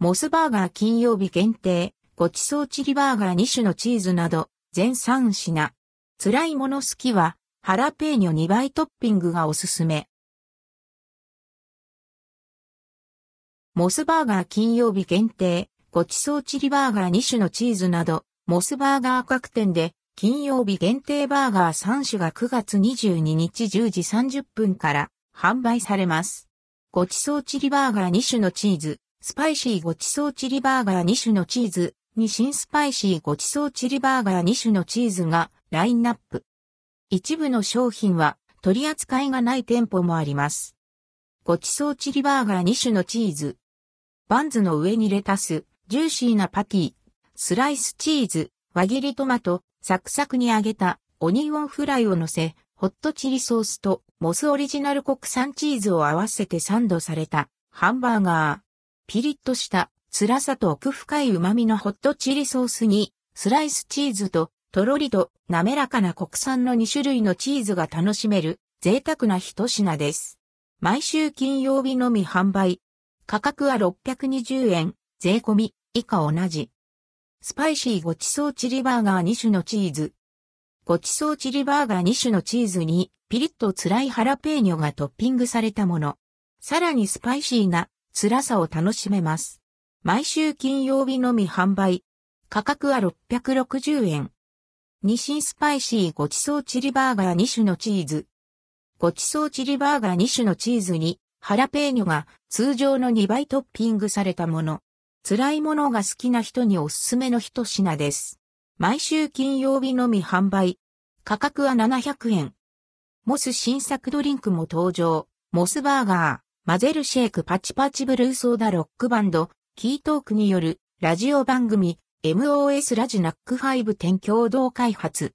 モスバーガー金曜日限定、ごちそうチリバーガー2種のチーズなど、全3品。辛いもの好きは、ハラペーニョ2倍トッピングがおすすめ。モスバーガー金曜日限定、ごちそうチリバーガー2種のチーズなど、モスバーガー各店で、金曜日限定バーガー3種が9月22日10時30分から販売されます。ごちそうチリバーガー2種のチーズ、スパイシーごちそうチリバーガー2種のチーズ、に新スパイシーごちそうチリバーガー2種のチーズがラインナップ。一部の商品は取り扱いがない店舗もあります。ごちそうチリバーガー2種のチーズ。バンズの上にレタス、ジューシーなパティ、スライスチーズ、輪切りトマト、サクサクに揚げたオニオンフライを乗せ、ホットチリソースとモスオリジナル国産チーズを合わせてサンドされたハンバーガー。ピリッとした辛さと奥深い旨味のホットチリソースに、スライスチーズととろりと滑らかな国産の2種類のチーズが楽しめる贅沢な一品です。毎週金曜日のみ販売。価格は620円、税込み、以下同じ。スパイシーごちそうチリバーガー2種のチーズ。ごちそうチリバーガー2種のチーズに、ピリッと辛いハラペーニョがトッピングされたもの。さらにスパイシーな辛さを楽しめます。毎週金曜日のみ販売。価格は660円。日清スパイシーごちそうチリバーガー2種のチーズ。ごちそうチリバーガー2種のチーズに、ハラペーニョが通常の2倍トッピングされたもの。辛いものが好きな人におすすめの一品です。毎週金曜日のみ販売。価格は700円。モス新作ドリンクも登場。モスバーガー、マゼルシェイクパチパチブルーソーダロックバンド、キートークによるラジオ番組 MOS ラジナック5点共同開発。